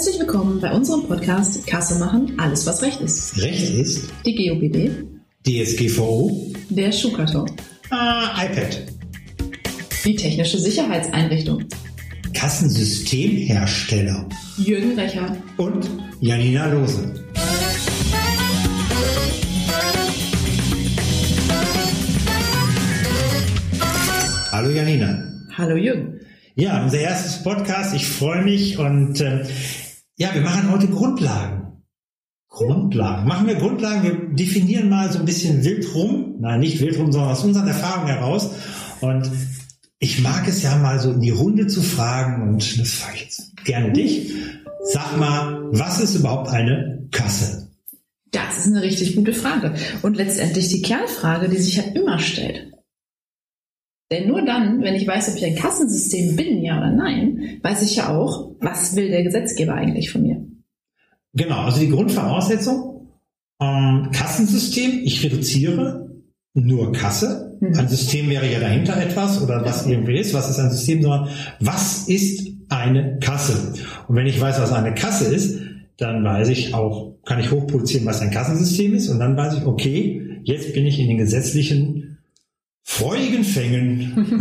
Herzlich willkommen bei unserem Podcast Kasse machen, alles was Recht ist. Recht ist Die GOBD, DSGVO, der Schuhkarton, äh, iPad, die technische Sicherheitseinrichtung, Kassensystemhersteller Jürgen Recher. und Janina Lose. Hallo Janina. Hallo Jürgen. Ja, unser erstes Podcast. Ich freue mich und äh, ja, wir machen heute Grundlagen. Grundlagen. Machen wir Grundlagen. Wir definieren mal so ein bisschen wild rum. Nein, nicht wild rum, sondern aus unseren Erfahrungen heraus. Und ich mag es ja mal so in die Runde zu fragen und das frage ich jetzt gerne dich. Sag mal, was ist überhaupt eine Kasse? Das ist eine richtig gute Frage. Und letztendlich die Kernfrage, die sich ja immer stellt. Denn nur dann, wenn ich weiß, ob ich ein Kassensystem bin, ja oder nein, weiß ich ja auch, was will der Gesetzgeber eigentlich von mir. Genau, also die Grundvoraussetzung, ähm, Kassensystem, ich reduziere nur Kasse. Mhm. Ein System wäre ja dahinter etwas oder was irgendwie ist. Was ist ein System, sondern was ist eine Kasse? Und wenn ich weiß, was eine Kasse ist, dann weiß ich auch, kann ich hochproduzieren, was ein Kassensystem ist. Und dann weiß ich, okay, jetzt bin ich in den gesetzlichen freudigen Fängen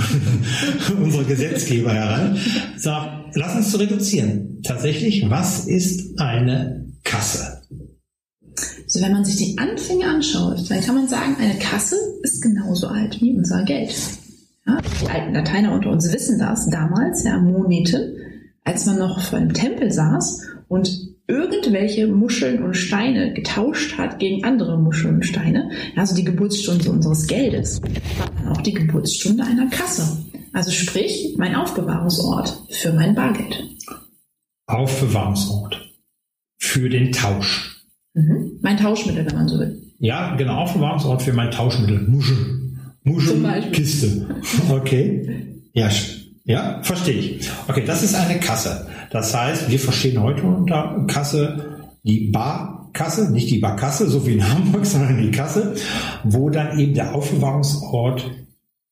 unserer Gesetzgeber heran. Sag, lass uns zu reduzieren. Tatsächlich, was ist eine Kasse? So, wenn man sich die Anfänge anschaut, dann kann man sagen, eine Kasse ist genauso alt wie unser Geld. Ja, die alten Lateiner unter uns wissen das damals, ja, Moneten, als man noch vor einem Tempel saß und irgendwelche Muscheln und Steine getauscht hat gegen andere Muscheln und Steine, also die Geburtsstunde unseres Geldes, dann auch die Geburtsstunde einer Kasse. Also sprich, mein Aufbewahrungsort für mein Bargeld. Aufbewahrungsort für den Tausch. Mhm. Mein Tauschmittel, wenn man so will. Ja, genau, Aufbewahrungsort für mein Tauschmittel. Muschel. Muschel, Zum Beispiel. Kiste. Okay. Ja, ja, verstehe ich. Okay, das ist eine Kasse. Das heißt, wir verstehen heute unter Kasse die Barkasse, nicht die Barkasse, so wie in Hamburg, sondern die Kasse, wo dann eben der Aufbewahrungsort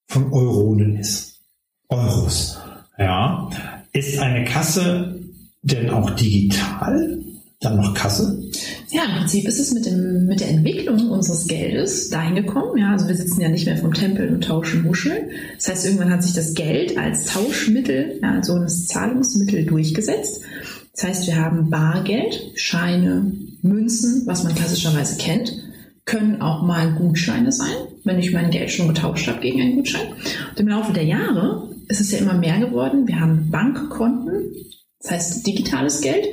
von Euronen ist. Euros. Ja. Ist eine Kasse denn auch digital? Dann noch Kasse? Ja, im Prinzip ist es mit, dem, mit der Entwicklung unseres Geldes dahin gekommen. Ja, also wir sitzen ja nicht mehr vom Tempel und tauschen Muscheln. Das heißt, irgendwann hat sich das Geld als Tauschmittel, ja, also als Zahlungsmittel durchgesetzt. Das heißt, wir haben Bargeld, Scheine, Münzen, was man klassischerweise kennt, können auch mal Gutscheine sein, wenn ich mein Geld schon getauscht habe gegen einen Gutschein. Und im Laufe der Jahre ist es ja immer mehr geworden. Wir haben Bankkonten, das heißt digitales Geld,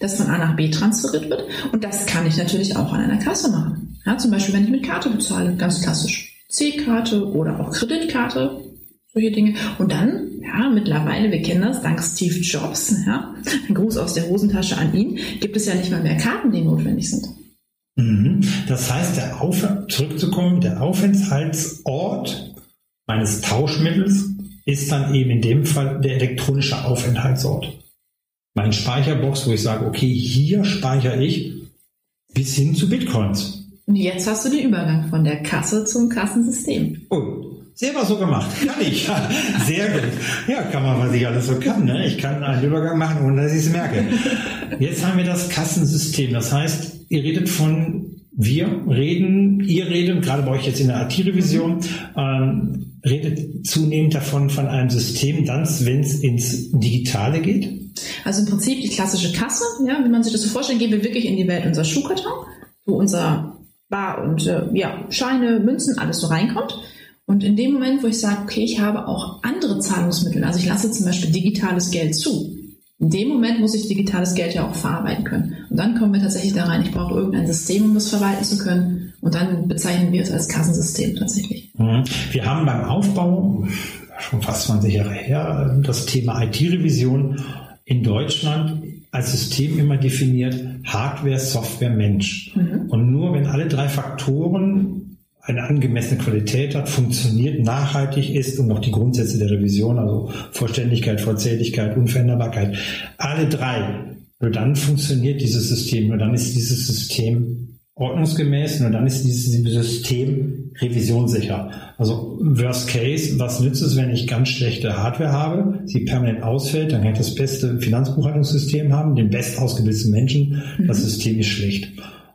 das von A nach B transferiert wird. Und das kann ich natürlich auch an einer Kasse machen. Ja, zum Beispiel, wenn ich mit Karte bezahle, ganz klassisch C-Karte oder auch Kreditkarte, solche Dinge. Und dann, ja, mittlerweile, wir kennen das, dank Steve Jobs, ja, ein Gruß aus der Hosentasche an ihn, gibt es ja nicht mal mehr Karten, die notwendig sind. Mhm. Das heißt, der Auf zurückzukommen, der Aufenthaltsort meines Tauschmittels ist dann eben in dem Fall der elektronische Aufenthaltsort. Mein Speicherbox, wo ich sage, okay, hier speichere ich bis hin zu Bitcoins. Und jetzt hast du den Übergang von der Kasse zum Kassensystem. Oh, selber so gemacht. Kann ich. Sehr gut. Ja, kann man, was ich alles so kann. Ne? Ich kann einen Übergang machen, ohne dass ich es merke. Jetzt haben wir das Kassensystem. Das heißt, ihr redet von, wir reden, ihr redet, gerade bei euch jetzt in der IT-Revision, ähm, redet zunehmend davon, von einem System, dann, wenn es ins Digitale geht. Also im Prinzip die klassische Kasse, ja, wie man sich das so vorstellt, gehen wir wirklich in die Welt unserer Schuhkarton, wo unser Bar und äh, ja, Scheine, Münzen, alles so reinkommt. Und in dem Moment, wo ich sage, okay, ich habe auch andere Zahlungsmittel, also ich lasse zum Beispiel digitales Geld zu, in dem Moment muss ich digitales Geld ja auch verarbeiten können. Und dann kommen wir tatsächlich da rein, ich brauche irgendein System, um das verwalten zu können. Und dann bezeichnen wir es als Kassensystem tatsächlich. Mhm. Wir haben beim Aufbau, schon fast 20 Jahre her, das Thema IT-Revision in Deutschland als System immer definiert Hardware, Software, Mensch. Und nur wenn alle drei Faktoren eine angemessene Qualität hat, funktioniert, nachhaltig ist und noch die Grundsätze der Revision, also Vollständigkeit, Vollzähligkeit, Unveränderbarkeit, alle drei, nur dann funktioniert dieses System, nur dann ist dieses System ordnungsgemäß, nur dann ist dieses System revisionssicher. Also Worst Case, was nützt es, wenn ich ganz schlechte Hardware habe, sie permanent ausfällt, dann kann ich das beste Finanzbuchhaltungssystem haben, den best ausgebildeten Menschen, das mhm. System ist schlecht.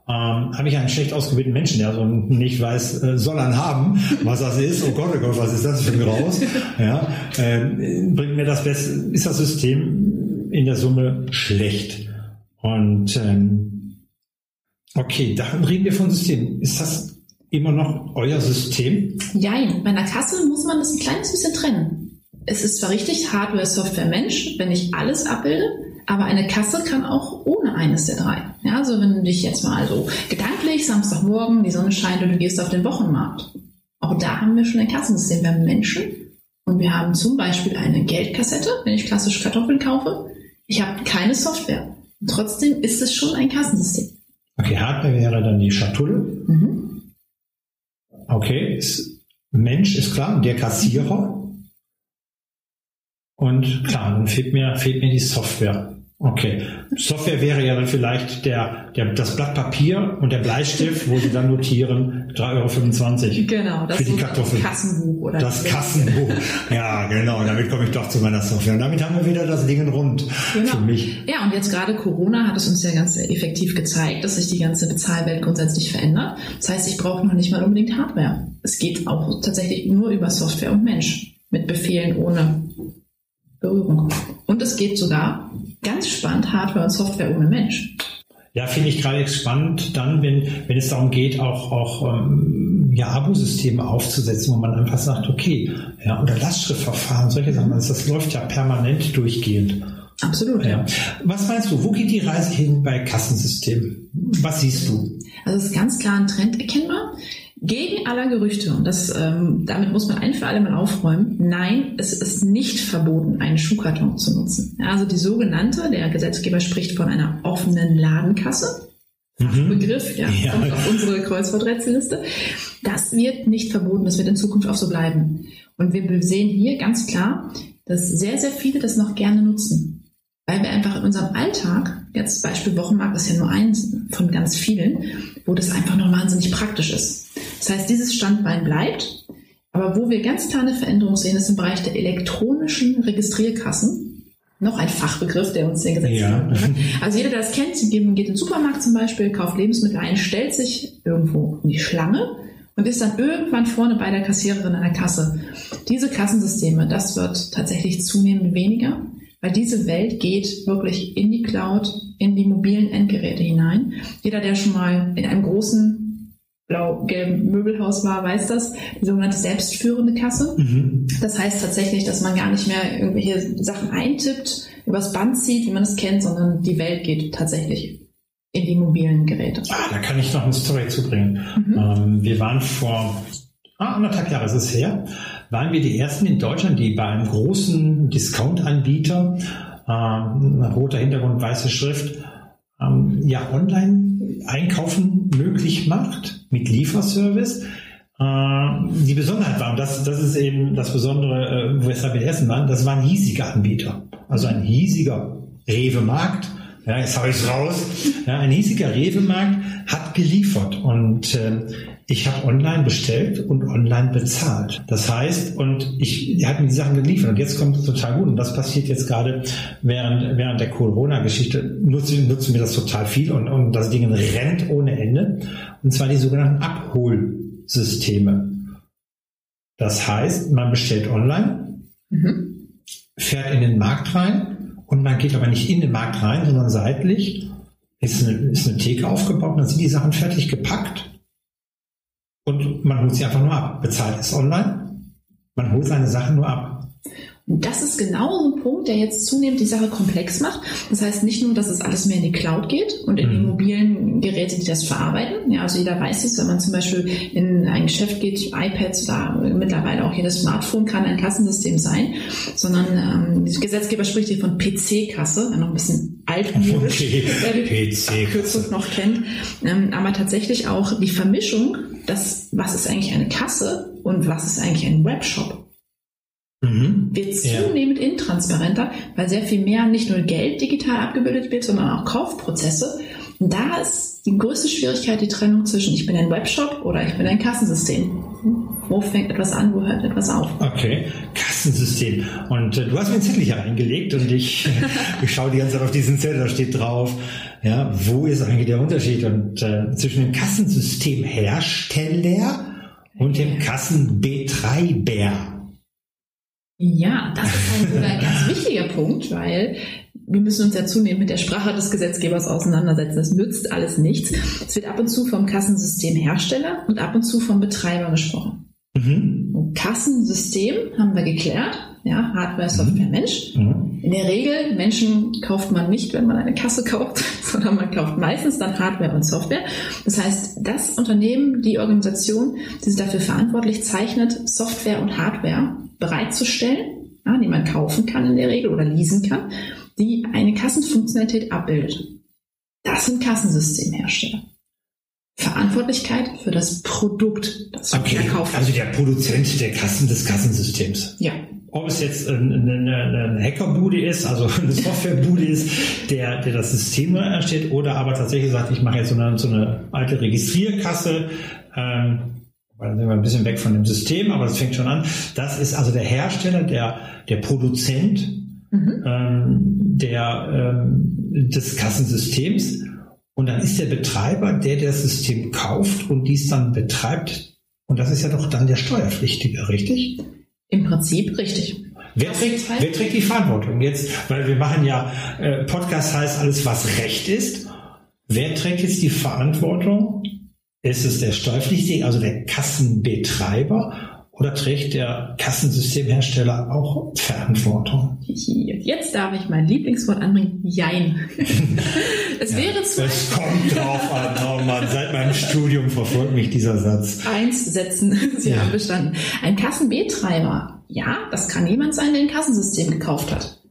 Ähm, habe ich einen schlecht ausgebildeten Menschen, der also nicht weiß, äh, soll er haben, was das ist, oh Gott, oh Gott, was ist das für ein Graus, ja, äh, bringt mir das Beste, ist das System in der Summe schlecht. Und ähm, Okay, dann reden wir von System. Ist das immer noch euer System? Ja, bei einer Kasse muss man das ein kleines bisschen trennen. Es ist zwar richtig Hardware, Software, Mensch, wenn ich alles abbilde, aber eine Kasse kann auch ohne eines der drei. Ja, also wenn du dich jetzt mal also gedanklich Samstagmorgen, die Sonne scheint und du gehst auf den Wochenmarkt. Auch da haben wir schon ein Kassensystem. Wir haben Menschen und wir haben zum Beispiel eine Geldkassette, wenn ich klassisch Kartoffeln kaufe. Ich habe keine Software. Trotzdem ist es schon ein Kassensystem. Okay, Hardware wäre dann die Schatulle. Mhm. Okay, ist, Mensch ist klar, der Kassierer. Und klar, dann fehlt mir, fehlt mir die Software. Okay. Software wäre ja dann vielleicht der, der, das Blatt Papier und der Bleistift, wo Sie dann notieren 3,25 Euro. Genau, das für die Kartoffel. Kassenbuch oder Das Kassenbuch. Ja, genau. Damit komme ich doch zu meiner Software. Und damit haben wir wieder das Ding rund genau. für mich. Ja, und jetzt gerade Corona hat es uns ja ganz effektiv gezeigt, dass sich die ganze Bezahlwelt grundsätzlich verändert. Das heißt, ich brauche noch nicht mal unbedingt Hardware. Es geht auch tatsächlich nur über Software und Mensch. Mit Befehlen ohne Berührung. Und es geht sogar ganz spannend Hardware und Software ohne Mensch. Ja, finde ich gerade spannend, dann, wenn, wenn es darum geht, auch, auch ähm, ja, Abosysteme aufzusetzen, wo man einfach sagt, okay, ja, oder Lastschriftverfahren, solche Sachen, also das läuft ja permanent durchgehend. Absolut. Ja. Was meinst du, wo geht die Reise hin bei Kassensystemen? Was siehst du? Also es ist ganz klar ein Trend erkennbar gegen aller Gerüchte, und das, ähm, damit muss man ein für alle Mal aufräumen, nein, es ist nicht verboten, einen Schuhkarton zu nutzen. Ja, also die sogenannte, der Gesetzgeber spricht von einer offenen Ladenkasse. Mhm. Begriff, ja, ja. kommt auf unsere Kreuzworträtselliste. Das wird nicht verboten, das wird in Zukunft auch so bleiben. Und wir sehen hier ganz klar, dass sehr, sehr viele das noch gerne nutzen weil wir einfach in unserem Alltag, jetzt Beispiel Wochenmarkt ist ja nur eins von ganz vielen, wo das einfach noch wahnsinnig praktisch ist. Das heißt, dieses Standbein bleibt, aber wo wir ganz kleine Veränderungen sehen, ist im Bereich der elektronischen Registrierkassen. Noch ein Fachbegriff, der uns den Gesetz ja. Also jeder, der das kennt, geht in den Supermarkt zum Beispiel, kauft Lebensmittel ein, stellt sich irgendwo in die Schlange und ist dann irgendwann vorne bei der Kassiererin an der Kasse. Diese Kassensysteme, das wird tatsächlich zunehmend weniger. Weil diese Welt geht wirklich in die Cloud, in die mobilen Endgeräte hinein. Jeder, der schon mal in einem großen blau-gelben Möbelhaus war, weiß das, die sogenannte selbstführende Kasse. Mhm. Das heißt tatsächlich, dass man gar nicht mehr irgendwelche Sachen eintippt, übers Band zieht, wie man es kennt, sondern die Welt geht tatsächlich in die mobilen Geräte. Ah, da kann ich noch eine Story zubringen. Mhm. Ähm, wir waren vor ah, anderthalb Jahre ist es her, waren wir die ersten in Deutschland, die bei einem großen Discount-Anbieter, ähm, roter Hintergrund, weiße Schrift, ähm, ja, online einkaufen möglich macht mit Lieferservice. Äh, die Besonderheit war, und das, das ist eben das Besondere, äh, weshalb wir ersten waren, das war ein hiesiger Anbieter. Also ein hiesiger Rewe-Markt. Ja, jetzt habe ich es raus. Ja, ein hiesiger Rewe-Markt hat geliefert. Und äh, ich habe online bestellt und online bezahlt. Das heißt, und ich, er hat mir die Sachen geliefert und jetzt kommt es total gut und das passiert jetzt gerade während, während der Corona-Geschichte, nutzen, nutzen wir das total viel und, und das Ding rennt ohne Ende und zwar die sogenannten Abholsysteme. Das heißt, man bestellt online, mhm. fährt in den Markt rein und man geht aber nicht in den Markt rein, sondern seitlich ist eine, ist eine Theke aufgebaut und dann sind die Sachen fertig gepackt und man holt sie einfach nur ab. Bezahlt es online. Man holt seine Sachen nur ab. Das ist genau so ein Punkt, der jetzt zunehmend die Sache komplex macht. Das heißt nicht nur, dass es alles mehr in die Cloud geht und in die mhm. mobilen Geräte, die das verarbeiten. Ja, also jeder weiß es, wenn man zum Beispiel in ein Geschäft geht, iPads oder mittlerweile auch jedes Smartphone kann ein Kassensystem sein, sondern ähm, der Gesetzgeber spricht hier von PC-Kasse, noch ein bisschen altmodisch, okay. wer die Kürzung noch kennt. Ähm, aber tatsächlich auch die Vermischung, das, was ist eigentlich eine Kasse und was ist eigentlich ein Webshop? Wird zunehmend ja. intransparenter, weil sehr viel mehr nicht nur Geld digital abgebildet wird, sondern auch Kaufprozesse. Und da ist die größte Schwierigkeit die Trennung zwischen ich bin ein Webshop oder ich bin ein Kassensystem. Wo fängt etwas an, wo hört etwas auf? Okay, Kassensystem. Und äh, du hast mir einen Zettel hier eingelegt und ich, ich schaue die ganze Zeit auf diesen Zettel, da steht drauf, ja, wo ist eigentlich der Unterschied und äh, zwischen dem Kassensystemhersteller und dem Kassenbetreiber? Ja, das ist ein, sogar ein ganz wichtiger Punkt, weil wir müssen uns ja zunehmend mit der Sprache des Gesetzgebers auseinandersetzen. Es nützt alles nichts. Es wird ab und zu vom Kassensystemhersteller und ab und zu vom Betreiber gesprochen. Mhm. Kassensystem haben wir geklärt. Ja, Hardware, Software, mhm. Mensch. Mhm. In der Regel, Menschen kauft man nicht, wenn man eine Kasse kauft, sondern man kauft meistens dann Hardware und Software. Das heißt, das Unternehmen, die Organisation, die sich dafür verantwortlich zeichnet, Software und Hardware bereitzustellen, ja, die man kaufen kann in der Regel oder leasen kann, die eine Kassenfunktionalität abbildet. Das sind Kassensystemhersteller. Verantwortlichkeit für das Produkt, das okay, verkauft Also der Produzent der Kassen des Kassensystems. Ja. Ob es jetzt eine, eine, Hackerbude ist, also eine Softwarebude ist, der, der das System erstellt, oder aber tatsächlich sagt, ich mache jetzt so eine, so eine alte Registrierkasse, ähm, dann sind wir ein bisschen weg von dem System, aber das fängt schon an. Das ist also der Hersteller, der, der Produzent mhm. ähm, der, ähm, des Kassensystems. Und dann ist der Betreiber, der das System kauft und dies dann betreibt. Und das ist ja doch dann der Steuerpflichtige, richtig? Im Prinzip richtig. Wer trägt, wer trägt die Verantwortung jetzt? Weil wir machen ja, äh, Podcast heißt alles, was Recht ist. Wer trägt jetzt die Verantwortung? Ist es der Steuerpflichtige, also der Kassenbetreiber? Oder trägt der Kassensystemhersteller auch Verantwortung? Jetzt darf ich mein Lieblingswort anbringen. Jein. es ja, wäre zwar. Es kommt drauf an. Oh Mann, seit meinem Studium verfolgt mich dieser Satz. Eins setzen. Sie ja. haben bestanden. Ein Kassenbetreiber. Ja, das kann jemand sein, der ein Kassensystem gekauft hat.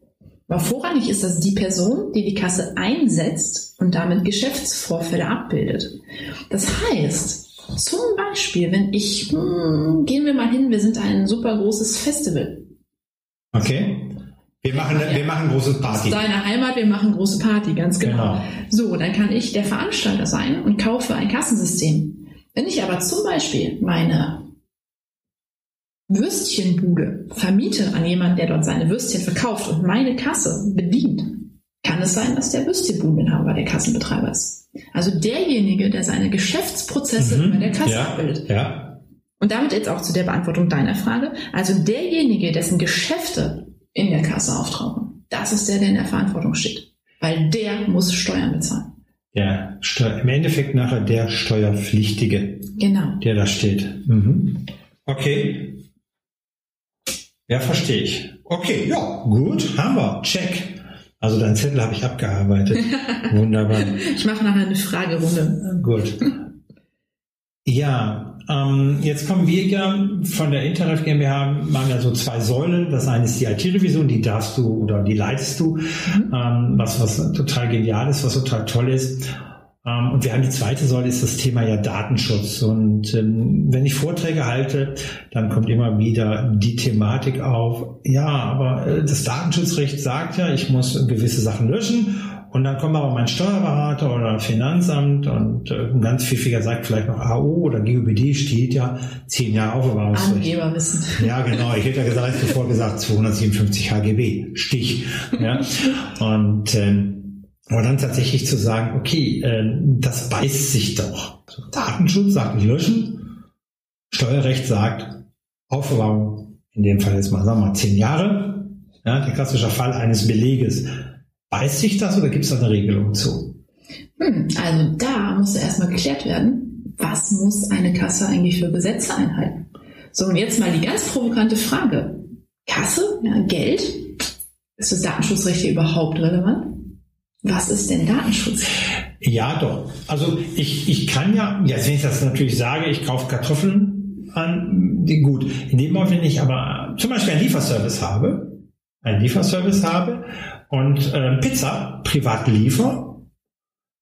Aber vorrangig ist das die Person, die die Kasse einsetzt und damit Geschäftsvorfälle abbildet. Das heißt, zum Beispiel, wenn ich, hm, gehen wir mal hin, wir sind ein super großes Festival. Okay. Wir machen, ja, wir machen große Party. Deine Heimat, wir machen große Party, ganz genau. genau. So, dann kann ich der Veranstalter sein und kaufe ein Kassensystem. Wenn ich aber zum Beispiel meine Würstchenbude vermiete an jemanden, der dort seine Würstchen verkauft und meine Kasse bedient, kann es sein, dass der Würstchenbudeninhaber der Kassenbetreiber ist. Also derjenige, der seine Geschäftsprozesse mhm, bei der Kasse ja, abbildet. Ja. Und damit jetzt auch zu der Beantwortung deiner Frage. Also derjenige, dessen Geschäfte in der Kasse auftauchen, das ist der, der in der Verantwortung steht. Weil der muss Steuern bezahlen. Ja, im Endeffekt nachher der Steuerpflichtige. Genau. Der da steht. Mhm. Okay. Ja, verstehe ich. Okay, ja, gut, haben wir. Check. Also deinen Zettel habe ich abgearbeitet. Wunderbar. Ich mache nachher eine Fragerunde. Gut. Ja, ähm, jetzt kommen wir ja von der Interref GmbH, machen ja so zwei Säulen. Das eine ist die IT-Revision, die darfst du oder die leitest du, mhm. ähm, was, was total genial ist, was total toll ist. Ähm, und wir haben die zweite Säule, ist das Thema ja Datenschutz. Und ähm, wenn ich Vorträge halte, dann kommt immer wieder die Thematik auf, ja, aber äh, das Datenschutzrecht sagt ja, ich muss gewisse Sachen löschen. Und dann kommt aber mein Steuerberater oder Finanzamt und äh, ein ganz pfiffiger sagt vielleicht noch AO oder GUBD steht ja zehn Jahre Aufbewahrungsrecht. Angeberwissen. Ja, genau. Ich hätte ja gesagt, sofort gesagt 257 HGB. Stich. Ja. Und ähm, aber dann tatsächlich zu sagen, okay, äh, das beißt sich doch. Datenschutz sagt nicht löschen, Steuerrecht sagt Aufbewahrung, in dem Fall jetzt mal, sagen wir mal, zehn Jahre. Ja, der klassische Fall eines Beleges. Beißt sich das oder gibt es da eine Regelung zu? Hm, also da muss erstmal geklärt werden, was muss eine Kasse eigentlich für Gesetze einhalten? So, und jetzt mal die ganz provokante Frage. Kasse, ja, Geld, ist das Datenschutzrecht hier überhaupt relevant? Was ist denn Datenschutz? Ja, doch. Also ich, ich kann ja, ja, wenn ich das natürlich sage, ich kaufe Kartoffeln an, gut. In dem Moment, wenn ich aber zum Beispiel einen Lieferservice habe, einen Lieferservice habe und äh, Pizza privat liefer,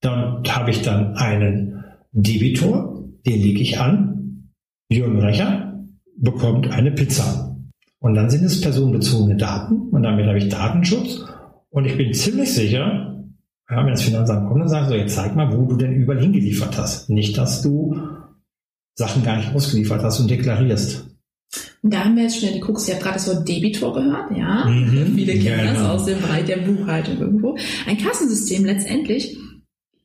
dann habe ich dann einen Debitor, den lege ich an, Jürgen Recher bekommt eine Pizza. Und dann sind es personenbezogene Daten und damit habe ich Datenschutz und ich bin ziemlich sicher, Ja, wenn das Finanzamt kommt und sagt, so jetzt zeig mal, wo du denn überall hingeliefert hast. Nicht, dass du Sachen gar nicht ausgeliefert hast und deklarierst. Und da haben wir jetzt schon die Krux, ihr habt gerade das Wort Debitor gehört, ja. Mhm, Viele kennen genau. das aus dem Bereich der Buchhaltung irgendwo. Ein Kassensystem letztendlich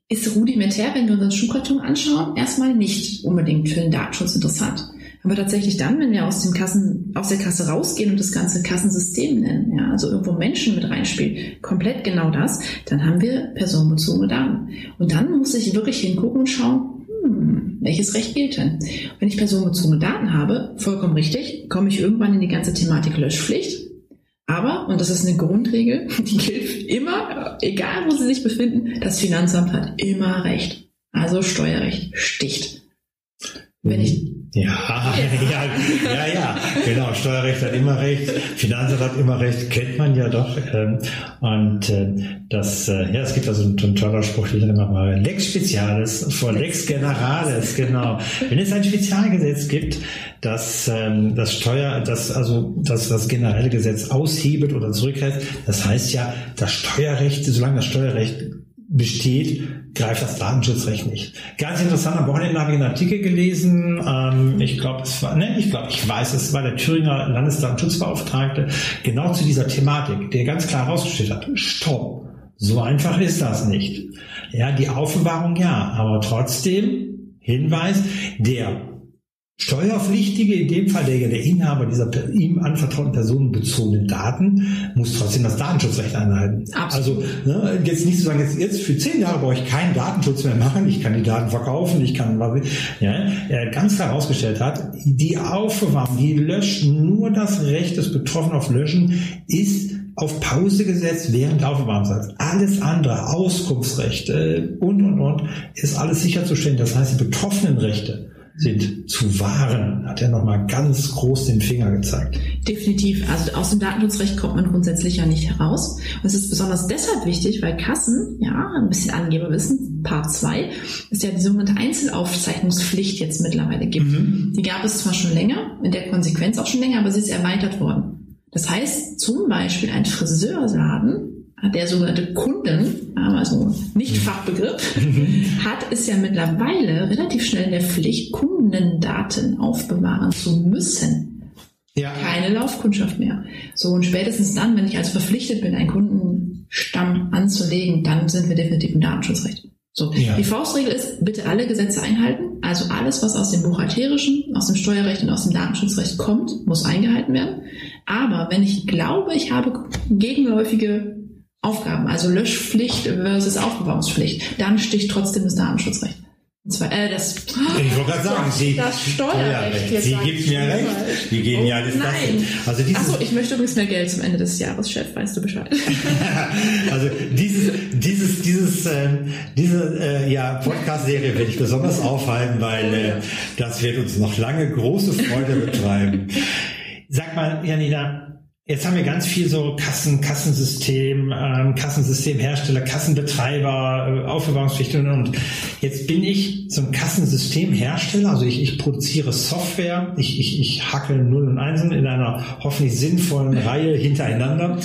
ist rudimentär, wenn wir unseren Schuhkarton anschauen, erstmal nicht unbedingt für den Datenschutz interessant. Aber tatsächlich dann, wenn wir aus dem Kassen, aus der Kasse rausgehen und das ganze Kassensystem nennen, ja, also irgendwo Menschen mit reinspielen, komplett genau das, dann haben wir personenbezogene Daten. Und dann muss ich wirklich hingucken und schauen, hm, welches Recht gilt denn? Wenn ich personenbezogene Daten habe, vollkommen richtig, komme ich irgendwann in die ganze Thematik Löschpflicht. Aber, und das ist eine Grundregel, die gilt immer, egal wo Sie sich befinden, das Finanzamt hat immer Recht. Also Steuerrecht sticht. Wenn ich ja, ja, ja, ja, genau. Steuerrecht hat immer recht, Finanzamt hat immer recht, kennt man ja doch. Ähm, und äh, das, äh, ja, es gibt also einen, einen toller Spruch, den ich immer mal Lex Spezialis vor Lex Generales, genau. Wenn es ein Spezialgesetz gibt, das ähm, das Steuer, das also das das generelle Gesetz aushebelt oder zurückhält, das heißt ja, das Steuerrecht, solange das Steuerrecht besteht, greift das Datenschutzrecht nicht. Ganz interessant, am Wochenende habe ich einen Artikel gelesen, ähm, ich glaube, es war, ne, ich glaube, ich weiß, es war der Thüringer Landesdatenschutzbeauftragte, genau zu dieser Thematik, der ganz klar herausgestellt hat, stopp, so einfach ist das nicht. Ja, die Aufbewahrung ja, aber trotzdem, Hinweis, der Steuerpflichtige, in dem Fall der, der Inhaber dieser ihm anvertrauten personenbezogenen Daten, muss trotzdem das Datenschutzrecht einhalten. Absolut. Also ne, jetzt nicht zu sagen, jetzt, jetzt für zehn Jahre brauche ich keinen Datenschutz mehr machen, ich kann die Daten verkaufen, ich kann was ja, er ganz klar herausgestellt hat, die Aufbewahrung, die Löschen, nur das Recht des Betroffenen auf Löschen ist auf Pause gesetzt während der Aufbewahrungszeit. Alles andere, Auskunftsrechte und, und, und, ist alles sicherzustellen. Das heißt, die betroffenen Rechte sind zu wahren, hat er nochmal ganz groß den Finger gezeigt. Definitiv. Also aus dem Datenschutzrecht kommt man grundsätzlich ja nicht heraus. Und es ist besonders deshalb wichtig, weil Kassen, ja, ein bisschen Angeberwissen, Part 2, ist ja die sogenannte Einzelaufzeichnungspflicht jetzt mittlerweile gibt. Mhm. Die gab es zwar schon länger, in der Konsequenz auch schon länger, aber sie ist erweitert worden. Das heißt, zum Beispiel ein Friseurladen der sogenannte Kunden, also nicht Fachbegriff, hat es ja mittlerweile relativ schnell in der Pflicht, Kundendaten aufbewahren zu müssen. Ja. Keine Laufkundschaft mehr. So, und spätestens dann, wenn ich also verpflichtet bin, einen Kundenstamm anzulegen, dann sind wir definitiv im Datenschutzrecht. So, ja. die Faustregel ist, bitte alle Gesetze einhalten. Also alles, was aus dem buchhalterischen, aus dem Steuerrecht und aus dem Datenschutzrecht kommt, muss eingehalten werden. Aber wenn ich glaube, ich habe gegenläufige Aufgaben, also Löschpflicht versus Aufbewahrungspflicht, dann sticht trotzdem das Datenschutzrecht. Und zwar, äh, das, ich wollte gerade sagen, Sie, das Steuerrecht. Sie gibt mir recht. Die gehen ja alles nein. das. Also dieses, Achso, ich möchte übrigens mehr Geld zum Ende des Jahres, Chef, weißt du Bescheid. also dieses, dieses, dieses, äh, diese äh, ja, Podcast-Serie werde ich besonders aufhalten, weil äh, das wird uns noch lange große Freude betreiben. Sag mal, Janina, Jetzt haben wir ganz viel so Kassen, Kassensystem, ähm, Kassensystemhersteller, Kassenbetreiber, äh, Aufbewahrungspflicht und, und. Jetzt bin ich so ein Kassensystemhersteller, also ich, ich produziere Software, ich, ich, ich hacke Null und Einsen in einer hoffentlich sinnvollen Reihe hintereinander.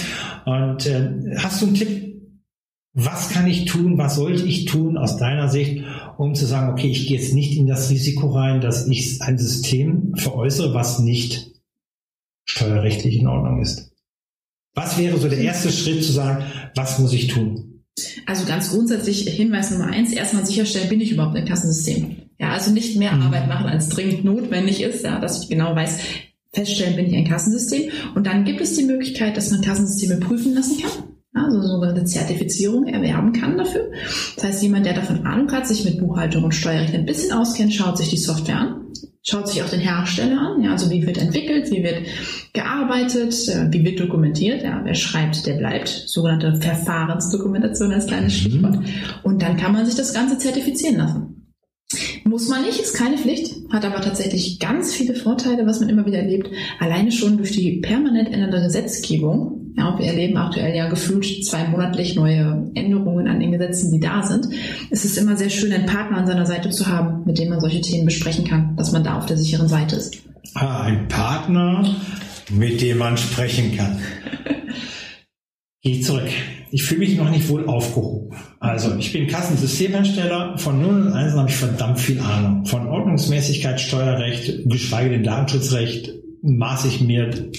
Und äh, hast du einen Tipp, was kann ich tun, was sollte ich tun aus deiner Sicht, um zu sagen, okay, ich gehe jetzt nicht in das Risiko rein, dass ich ein System veräußere, was nicht steuerrechtlich in Ordnung ist. Was wäre so der erste Schritt zu sagen, was muss ich tun? Also ganz grundsätzlich Hinweis Nummer eins, erstmal sicherstellen, bin ich überhaupt ein Kassensystem. Ja, also nicht mehr mhm. Arbeit machen, als dringend notwendig ist, ja, dass ich genau weiß, feststellen, bin ich ein Kassensystem. Und dann gibt es die Möglichkeit, dass man Kassensysteme prüfen lassen kann. Also sogenannte Zertifizierung erwerben kann dafür. Das heißt, jemand, der davon Ahnung hat, sich mit Buchhaltung und Steuerrecht ein bisschen auskennt, schaut sich die Software an, schaut sich auch den Hersteller an, ja, also wie wird entwickelt, wie wird gearbeitet, äh, wie wird dokumentiert, ja, wer schreibt, der bleibt, sogenannte Verfahrensdokumentation als kleines mhm. Stichwort. Und dann kann man sich das Ganze zertifizieren lassen. Muss man nicht, ist keine Pflicht, hat aber tatsächlich ganz viele Vorteile, was man immer wieder erlebt. Alleine schon durch die permanent ändernde Gesetzgebung. Ja, wir erleben aktuell ja gefühlt zweimonatlich neue Änderungen an den Gesetzen, die da sind. Es ist immer sehr schön, einen Partner an seiner Seite zu haben, mit dem man solche Themen besprechen kann, dass man da auf der sicheren Seite ist. Ah, ein Partner, mit dem man sprechen kann. Geh zurück. ich fühle mich noch nicht wohl aufgehoben. Also ich bin Kassensystemhersteller, von 0 und 1 habe ich verdammt viel Ahnung. Von Ordnungsmäßigkeit, Steuerrecht, geschweige denn Datenschutzrecht maße ich mir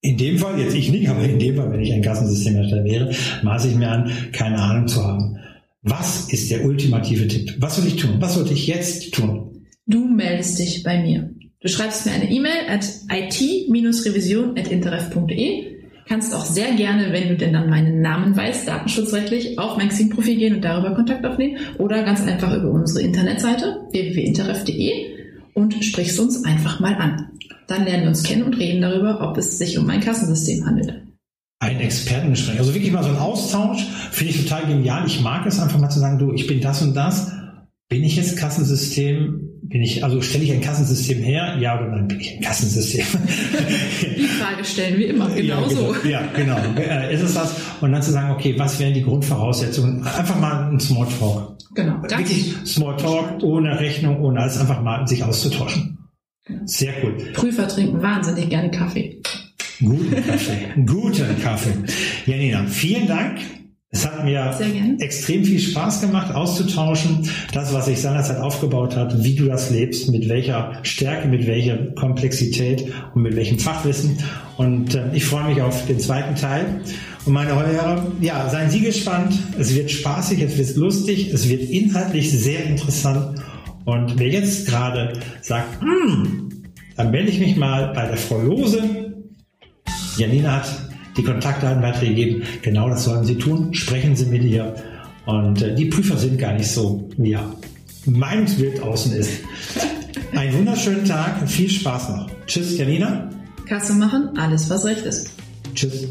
in dem Fall, jetzt ich nicht, aber in dem Fall, wenn ich ein Kassensystemhersteller wäre, maße ich mir an, keine Ahnung zu haben. Was ist der ultimative Tipp? Was soll ich tun? Was sollte ich jetzt tun? Du meldest dich bei mir. Du schreibst mir eine E-Mail at it-revision.interref.de. Kannst auch sehr gerne, wenn du denn dann meinen Namen weißt, datenschutzrechtlich, auf mein Xing-Profil gehen und darüber Kontakt aufnehmen oder ganz einfach über unsere Internetseite www.interref.de und sprichst uns einfach mal an. Dann lernen wir uns kennen und reden darüber, ob es sich um ein Kassensystem handelt. Ein Expertengespräch. Also wirklich mal so ein Austausch. Finde ich total genial. Ich mag es einfach mal zu sagen, du, ich bin das und das. Bin ich jetzt Kassensystem? Bin ich, also stelle ich ein Kassensystem her? Ja oder nein? Bin ich ein Kassensystem? Die Frage stellen wir immer genau, ja, so. Ja, genau. Äh, ist es das? Und dann zu sagen, okay, was wären die Grundvoraussetzungen? Einfach mal ein Smalltalk. Genau. Wirklich Smalltalk, ohne Rechnung, ohne alles, einfach mal sich auszutauschen. Genau. Sehr cool. Prüfer trinken wahnsinnig gerne Kaffee. Guten Kaffee. Guten Kaffee. Janina, vielen Dank. Es hat mir extrem viel Spaß gemacht, auszutauschen, das, was sich seinerzeit aufgebaut hat, wie du das lebst, mit welcher Stärke, mit welcher Komplexität und mit welchem Fachwissen. Und äh, ich freue mich auf den zweiten Teil. Und meine Hörer, ja, seien Sie gespannt. Es wird spaßig, es wird lustig, es wird inhaltlich sehr interessant. Und wer jetzt gerade sagt, hm, dann melde ich mich mal bei der Frau Lose. Janina hat die Kontaktdaten weitergegeben. Genau das sollen Sie tun. Sprechen Sie mit ihr. Und äh, die Prüfer sind gar nicht so, wie ja, mein Bild außen ist. Einen wunderschönen Tag, viel Spaß noch. Tschüss, Janina. Kasse machen, alles was recht ist. Tschüss.